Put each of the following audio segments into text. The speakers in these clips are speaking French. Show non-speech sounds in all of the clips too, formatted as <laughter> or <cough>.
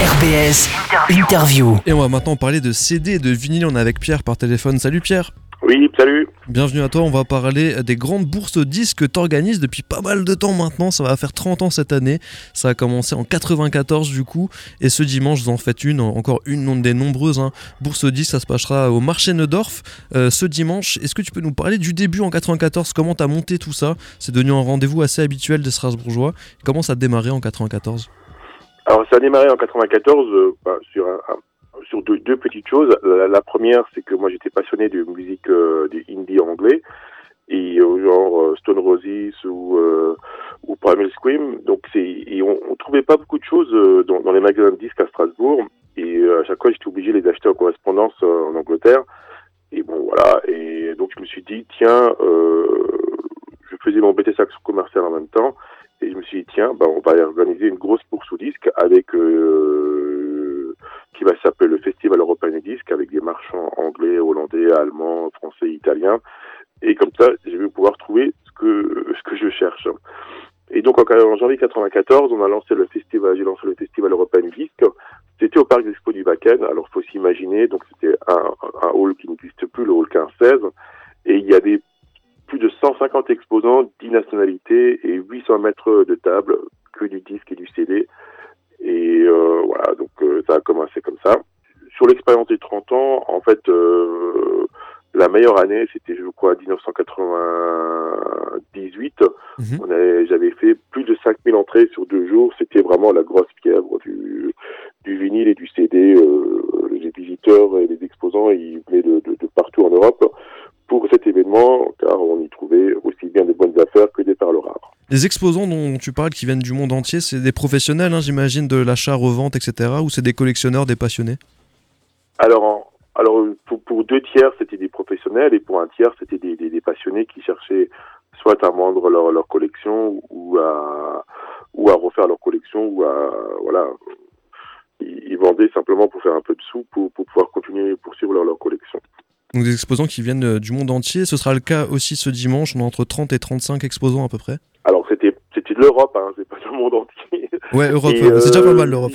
RBS Interview. Et on va maintenant parler de CD et de vinyle. On est avec Pierre par téléphone. Salut Pierre. Oui, salut. Bienvenue à toi. On va parler des grandes bourses disques que tu organises depuis pas mal de temps maintenant. Ça va faire 30 ans cette année. Ça a commencé en 94 du coup. Et ce dimanche, vous en faites une, encore une des nombreuses hein. bourses disques. Ça se passera au marché Neudorf euh, ce dimanche. Est-ce que tu peux nous parler du début en 94 Comment tu as monté tout ça? C'est devenu un rendez-vous assez habituel des Strasbourgeois. Comment ça a démarré en 94 Alors ça a démarré en 94 euh, bah, sur un sur deux, deux, petites choses. La, première, c'est que moi j'étais passionné de musique euh, du indie anglais et euh, genre euh, Stone Roses ou euh, ou Primal Scream. Donc c'est et on, on, trouvait pas beaucoup de choses dans, dans, les magasins de disques à Strasbourg et à chaque fois j'étais obligé de les acheter en correspondance en Angleterre. Et bon voilà et donc je me suis dit tiens je faisais mon BTS action commerciale en même temps et je me suis dit tiens bah on va organiser une grosse bourse au disque avec qui va s'appeler le Festival européen du disque avec des marchands anglais, hollandais, allemands, français, italiens. Et comme ça, je vais pouvoir trouver ce que, ce que je cherche. Et donc, en, janvier 94, on a lancé le festival, j'ai lancé le Festival européen du disque. C'était au Parc d'Expo du Bakken. Alors, faut s'imaginer, donc c'était un, un hall qui n'existe plus, le hall 15-16. Et il y avait plus de 150 exposants, 10 nationalités et 800 mètres de table, que du disque et du CD. Et euh, voilà, donc euh, ça a commencé comme ça. Sur l'expérience des 30 ans, en fait, euh, la meilleure année, c'était je crois 1998. Mm -hmm. J'avais fait plus de 5000 entrées sur deux jours. C'était vraiment la grosse fièvre du, du vinyle et du CD. Euh, les visiteurs et les exposants, ils venaient de, de, de partout en Europe pour cet événement, car on y trouvait aussi bien des bonnes affaires que des perles rares. Les exposants dont tu parles qui viennent du monde entier, c'est des professionnels, hein, j'imagine, de l'achat-revente, etc., ou c'est des collectionneurs, des passionnés? Alors, alors pour, pour deux tiers, c'était des professionnels, et pour un tiers, c'était des, des, des, passionnés qui cherchaient soit à vendre leur, leur collection, ou à, ou à refaire leur collection, ou à, voilà, ils, vendaient simplement pour faire un peu de sous, pour, pour pouvoir continuer, poursuivre leur, leur collection. Donc des exposants qui viennent euh, du monde entier. Ce sera le cas aussi ce dimanche. On a entre 30 et 35 exposants à peu près. Alors c'était c'était de l'Europe, hein, c'est pas du monde entier. Ouais, Europe, euh, c'est déjà pas mal l'Europe.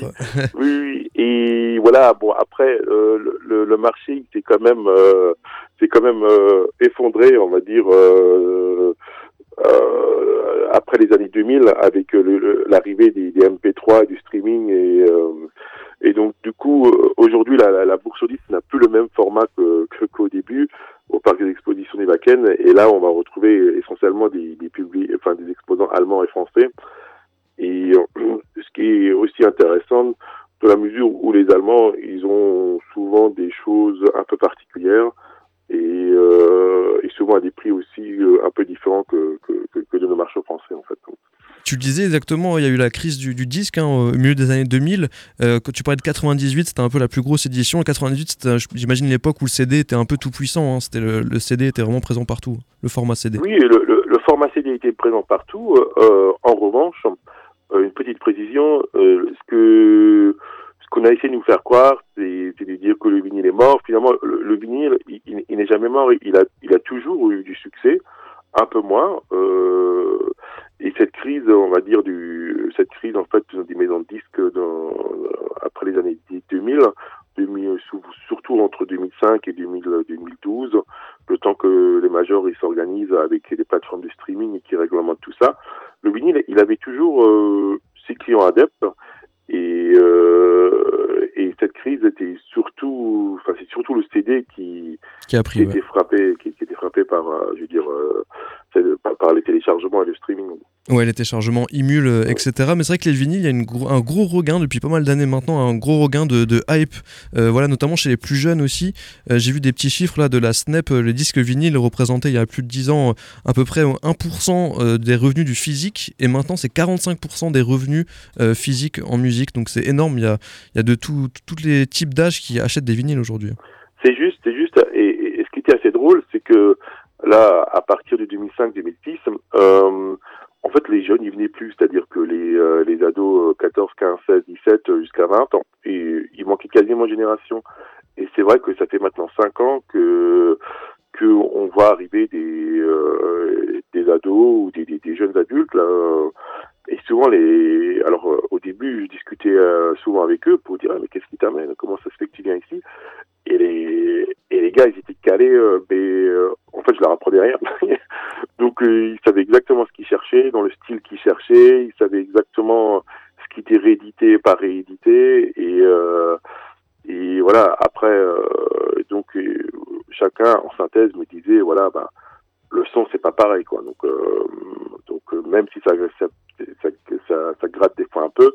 oui, oui, et voilà. Bon après euh, le, le, marché c'est quand même euh, c'est quand même effondré, on va dire. Après les années 2000, avec l'arrivée des, des, MP3 et du streaming et et donc, du coup, aujourd'hui, la, la, la, bourse au disque n'a plus le même format qu'au que, qu début au parc des expositions des Wacken. Et là, on va retrouver essentiellement des, des, publics, enfin, des exposants allemands et français. Et ce qui est aussi intéressant, dans la mesure où les Allemands, ils ont souvent des choses un peu particulières et, euh, et souvent à des prix aussi un peu différents que, que, que de nos marchés français, en fait. Tu le disais exactement, il y a eu la crise du, du disque hein, au milieu des années 2000. Euh, quand tu parlais de 98, c'était un peu la plus grosse édition. 98, j'imagine l'époque où le CD était un peu tout puissant. Hein. C'était le, le, CD était vraiment présent partout, le format CD. Oui, le, le, le format CD était présent partout. Euh, en revanche, euh, une petite précision, euh, ce que ce qu'on a essayé de nous faire croire, c'est de dire que le vinyle est mort. Finalement, le, le vinyle, il, n'est jamais mort. Il a, toujours eu du succès, un peu moins. Euh, et cette crise, on va dire, du, cette crise en fait des maisons de disques dans, après les années 2000, 2000, surtout entre 2005 et 2000, 2012, le temps que les majors ils s'organisent avec les plateformes de streaming qui réglementent tout ça, le vinyle, il avait toujours euh, ses clients adeptes et, euh, et cette crise était surtout, enfin c'est surtout le CD qui, qui a pris, qui ouais. était frappé, qui, qui était frappé par, euh, je veux dire, euh, par, par, les téléchargements et le streaming. Ouais, les téléchargements Imul, euh, etc. Mais c'est vrai que les vinyles, il y a une gros, un gros regain depuis pas mal d'années maintenant, un gros regain de, de hype. Euh, voilà, notamment chez les plus jeunes aussi. Euh, J'ai vu des petits chiffres là de la Snap. Le disque vinyle représentait il y a plus de 10 ans à peu près 1% des revenus du physique, et maintenant c'est 45% des revenus physiques en musique. Donc c'est énorme. Il y a, il y a de tous les types d'âges qui achètent des vinyles aujourd'hui. C'est juste, c'est juste. Et, et, ce qui était assez drôle, c'est que là, à partir de 2005-2006, euh, en fait, les jeunes, ils venaient plus, c'est-à-dire que les, euh, les ados 14, 15, 16, 17 jusqu'à 20 ans, et il manquait quasiment génération. Et c'est vrai que ça fait maintenant 5 ans que que on voit arriver des euh, des ados ou des, des, jeunes adultes Et souvent, les, alors euh, au début, je discutais souvent avec eux pour dire ah, mais qu'est-ce qui t'amène? Comment ça se fait que tu viens ici? Et les et les gars, ils étaient calés. Mais en fait, je leur apprenais rien. Donc, ils savaient exactement ce qu'ils cherchaient, dans le style qu'ils cherchaient. Ils savaient exactement ce qui était réédité, pas réédité. Et et voilà. Après, donc chacun en synthèse me disait voilà bah le son c'est pas pareil quoi donc donc même si ça, gratte des fois un peu.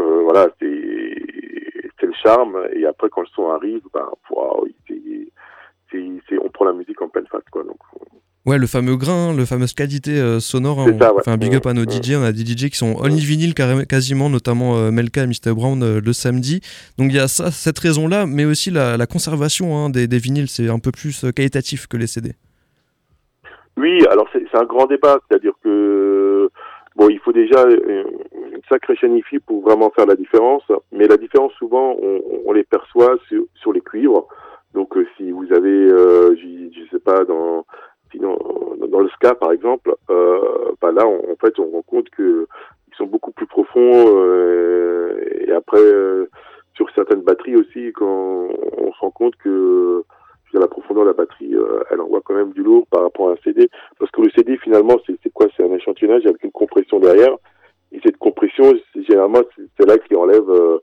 Euh, voilà, c'est le charme. Et après, quand le son arrive, ben, wow, on prend la musique en pleine face. Quoi, donc, Ouais, le fameux grain, le fameuse qualité euh, sonore. Hein, on fait un big up à nos DJ. On a des DJ qui sont only vinyle quasiment, notamment euh, Melka et Mr. Brown euh, le samedi. Donc il y a ça, cette raison-là, mais aussi la, la conservation hein, des, des, vinyles. C'est un peu plus qualitatif que les CD. Oui, alors c'est un grand débat. C'est-à-dire que Bon, il faut déjà une sacrée chanifie pour vraiment faire la différence, mais la différence souvent on, on les perçoit sur, sur, les cuivres. Donc si vous avez, euh, je, sais pas, dans sinon dans le ska par exemple, euh, bah là en fait on rend compte que ils sont beaucoup plus profonds et après sur certaines batteries aussi quand on se rend compte que la profondeur de la batterie, euh, elle envoie quand même du lourd par rapport à un CD. Parce que le CD, finalement, c'est quoi? C'est un échantillonnage avec une compression derrière. Et cette compression, généralement, c'est là qui enlève, euh,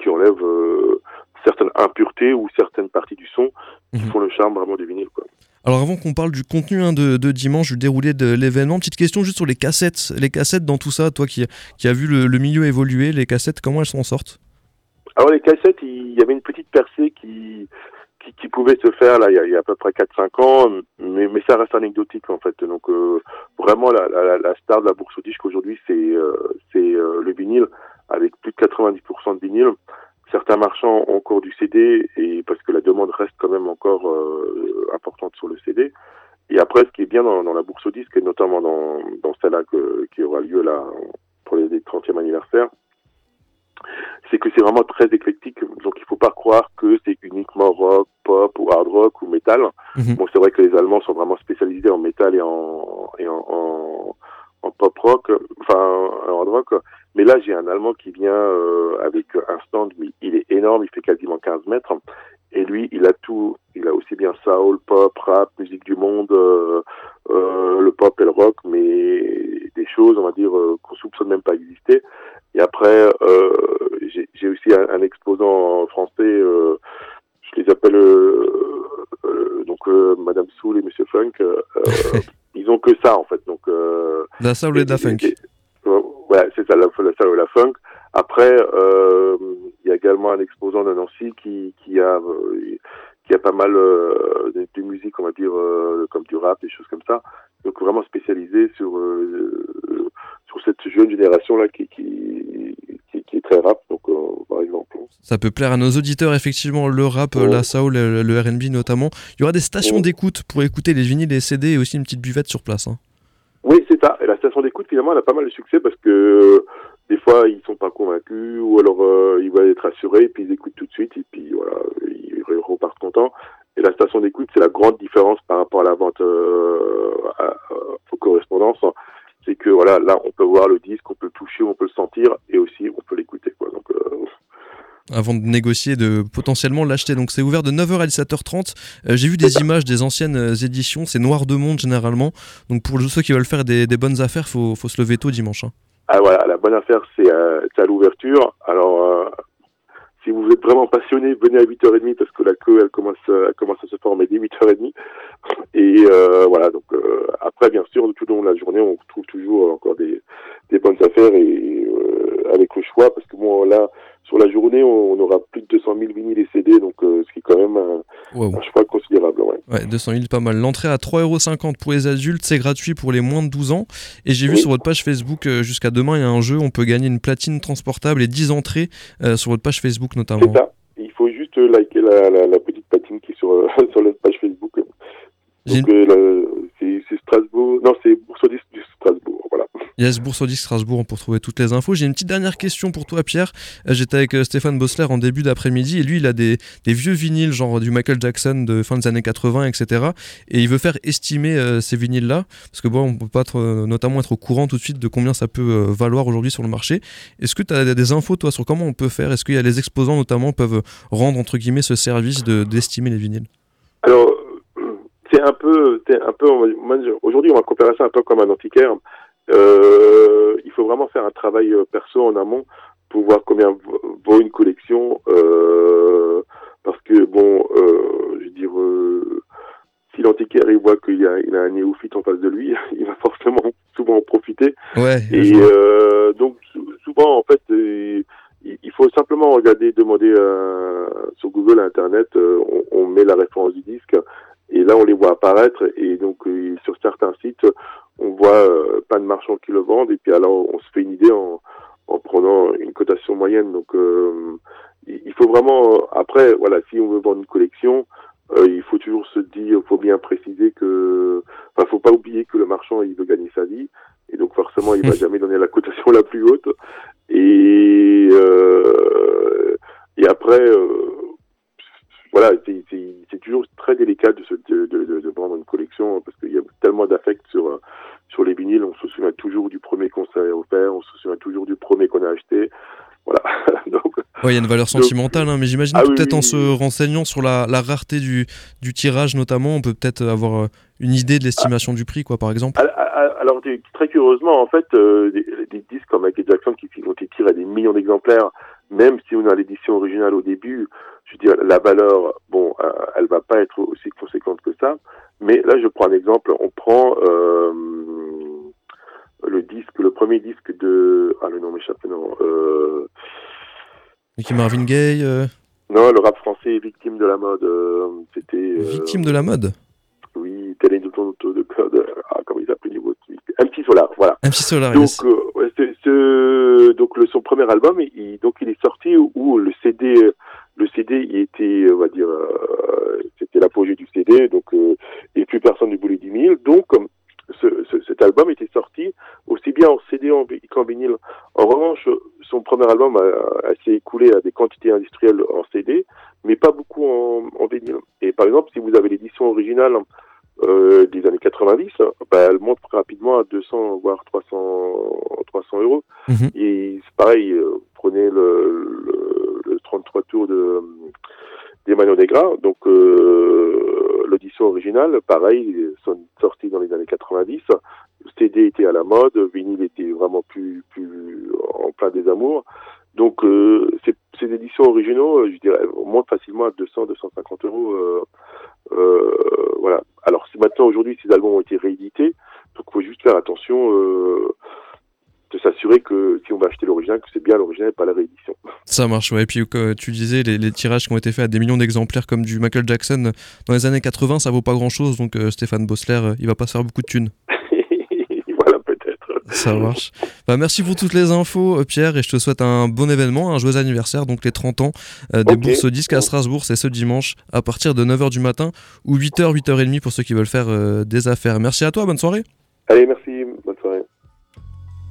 qui enlève euh, certaines impuretés ou certaines parties du son qui mhm. font le charme vraiment du vinyle. Quoi. Alors avant qu'on parle du contenu hein, de, dimanche, du déroulé de l'événement, petite question juste sur les cassettes. Les cassettes dans tout ça, toi qui, qui as vu le, milieu évoluer, les cassettes, comment elles s'en sortent? Alors les cassettes, il y avait une petite percée qui, qui, pouvait se faire là il y a, à peu près 4-5 ans, mais, ça reste anecdotique en fait. Donc euh, vraiment la, star de la bourse au disque aujourd'hui c'est euh, euh, le vinyle avec plus de 90% de vinyle. Certains marchands ont encore du CD et parce que la demande reste quand même encore importante sur le CD. Et après, ce qui est bien dans, dans la bourse au disque, et notamment dans, dans celle-là qui aura lieu là pour les 30e anniversaire, c'est que c'est vraiment très éclectique. Donc il faut pas croire que c'est uniquement rock, pop ou hard rock ou metal. Mhm. Bon, c'est vrai que les Allemands sont vraiment spécialisés en métal et en et en, en, en, pop rock, enfin en hard rock. Mais là, j'ai un Allemand qui vient euh, avec un stand, mais il est énorme, il fait quasiment 15 mètres. Et lui, il a tout. Il a aussi bien soul, pop, rap, musique du monde, euh, euh, le pop et le rock, mais des choses, on va dire, euh, qu'on soupçonne même pas exister. Et après, euh, j'ai aussi un, un, exposant français, euh, je les appelle euh, donc Madame Soul et Monsieur Funk. <laughs> ils ont que ça en fait. Donc la soul et la funk. Ouais, c'est ça, la, la soul et la funk. Après, il y a également un exposant de Nancy qui, qui a qui a pas mal euh, de, de, musique, on va dire, comme du rap, des choses comme ça. Donc vraiment spécialisé sur sur cette jeune génération là qui, qui, qui, est très rap, donc euh, par exemple. Ça peut plaire à nos auditeurs effectivement le rap, la soul, le, le R&B notamment. Il y aura des stations d'écoute pour écouter les vinyles, les CD et aussi une petite buvette sur place. Hein. Et la station d'écoute finalement elle a pas mal de succès parce que des fois ils sont pas convaincus ou alors euh, ils veulent être assurés et puis ils écoutent tout de suite et puis voilà ils repartent contents. Et la station d'écoute c'est la grande différence par rapport à la vente euh, à, aux correspondances c'est que voilà, là, on peut voir le disque, on peut le toucher, on peut le sentir, et aussi on peut l'écouter. Quoi. Donc, euh, avant de négocier, de potentiellement l'acheter. Donc c'est ouvert de 9h à 17h30. Euh, j'ai vu des <laughs> images des anciennes euh, éditions, c'est noir de monde généralement. Donc pour ceux qui veulent faire des, des bonnes affaires, il faut, faut, se lever tôt dimanche. Hein. Ah voilà, la bonne affaire c'est à l'ouverture. Alors si vous êtes vraiment passionné, venez à 8h30 parce que la queue elle commence, elle commence à se former dès 8h30. Et voilà, donc après bien sûr tout au long de la journée on trouve toujours encore des, des bonnes affaires et euh, avec le choix parce que moi là sur la journée on, aura plus de 200 000 vinyles et CD donc euh, ce qui est quand même un, choix considérable ouais. ouais 200 000 pas mal. L'entrée à 3,50€ pour les adultes c'est gratuit pour les moins de 12 ans. Et j'ai vu sur votre page Facebook euh, jusqu'à demain il y a un jeu on peut gagner une platine transportable et 10 entrées sur votre page Facebook notamment. C'est ça. Il faut juste liker la, la, petite platine qui est sur, <laughs> sur notre page Facebook. Donc c'est Strasbourg non c'est Bourse Yes, Bourse Disque Strasbourg pour trouver toutes les infos. J'ai une petite dernière question pour toi, Pierre. Euh, j'étais avec euh, Stéphane Bossler en début d'après-midi et lui, il a des, vieux vinyles, genre du Michael Jackson de fin des années 80, etc. Et il veut faire estimer euh, ces vinyles-là, parce que bon, on peut pas notamment être au courant tout de suite de combien ça peut valoir aujourd'hui sur le marché. Est-ce que tu as des infos, toi, sur comment on peut faire? Est-ce qu'il y a les exposants, notamment, peuvent rendre, entre guillemets, ce service d'estimer les vinyles? Alors, c'est un peu, un peu aujourd'hui, on va comparer ça un peu comme un antiquaire. Euh, il faut vraiment faire un travail euh, perso en amont pour voir combien vaut une collection. Euh, parce que, bon, euh, je veux dire, euh, si l'antiquaire il voit qu'il y a, il a un néophyte en face de lui, <laughs> il va forcément souvent en profiter. Ouais, Et donc, souvent, en fait, il faut simplement regarder, demander sur Google, Internet, on, on, met la référence du disque et là on les voit apparaître et donc sur certains sites on voit euh, pas de marchands qui le vendent et puis alors on se fait une idée en, en prenant une cotation moyenne. Donc euh, il faut vraiment après voilà si on veut vendre une collection, euh, il faut toujours se dire, il faut bien préciser que, enfin, faut pas oublier que le marchand il veut gagner sa vie et donc forcément il va <laughs> jamais donner la cotation la plus haute. Et après voilà, c'est toujours très délicat de, se, de, de, de, vendre une collection parce qu'il y a tellement d'affect sur sur les vinyles. On se souvient toujours du premier qu'on s'est offert, on se souvient toujours du premier qu'on a acheté. Voilà. Il y a une valeur sentimentale, hein, mais j'imagine ah peut-être en se renseignant sur la, la rareté du, du, tirage notamment, on peut peut-être avoir euh, une idée de l'estimation du prix, quoi, par exemple. Alors, très curieusement, en fait, euh, des, des, disques comme Michael Jackson qui, ont été tirés à des millions d'exemplaires, même si on a l'édition originale au début, je veux dire, la valeur, bon, euh, elle va pas être aussi conséquente que ça. Mais là, je prends un exemple. On prend euh, le disque, le premier disque de, ah le nom m'échappe, non. Euh, Mickey Marvin Gaye. Euh... Non, le rap français victime de la mode. Euh, c'était. Euh, victime de la mode. Oui, tel est de ton auto de code. Ah, comment il s'appelle niveau MC Solar, voilà. MC Solar. Donc, yes. ouais, ce, donc le, son premier album, il, donc il est sorti où le CD le CD il était, on va dire, euh, c'était l'apogée du CD, donc euh, et plus personne ne voulait 10 000. Donc ce, ce, cet album était sorti aussi bien en CD qu'en vinyle. En revanche, son premier album a, a s'est écoulé à des quantités industrielles en CD, mais pas beaucoup en, en vinyle. Et par exemple, si vous avez l'édition originale euh, des années 90, bah, elle monte rapidement à 200 voire 300 300 euros. Mhm. Et c'est pareil, euh, prenez le, le, le, 33 tours de d'Emmanuel Negra, donc euh, l'audition originale, pareil, sont sortis dans les années 90. Le CD était à la mode, vinyle était vraiment plus des amours. Donc euh, ces, éditions originaux, je dirais, montent facilement à 200 250 euros. Euh, euh, voilà. Alors maintenant aujourd'hui ces albums ont été réédités, donc il faut juste faire attention euh, de s'assurer que si on va acheter l'original, que c'est bien l'original et pas la réédition. Ça marche, ouais. Et puis, comme tu disais, les, tirages qui ont été faits à des millions d'exemplaires, comme du Michael Jackson dans les années 80, ça vaut pas grand chose. Donc, euh, Stéphane Bossler, euh, il va pas se faire beaucoup de thunes. Ça marche. Bah, merci pour toutes les infos, Pierre, et je te souhaite un bon événement, un joyeux anniversaire, donc les 30 ans euh, des okay. bourses disques à Strasbourg, c'est ce dimanche à partir de 9h du matin ou 8h, 8h30 pour ceux qui veulent faire euh, des affaires. Merci à toi, bonne soirée. Allez, merci.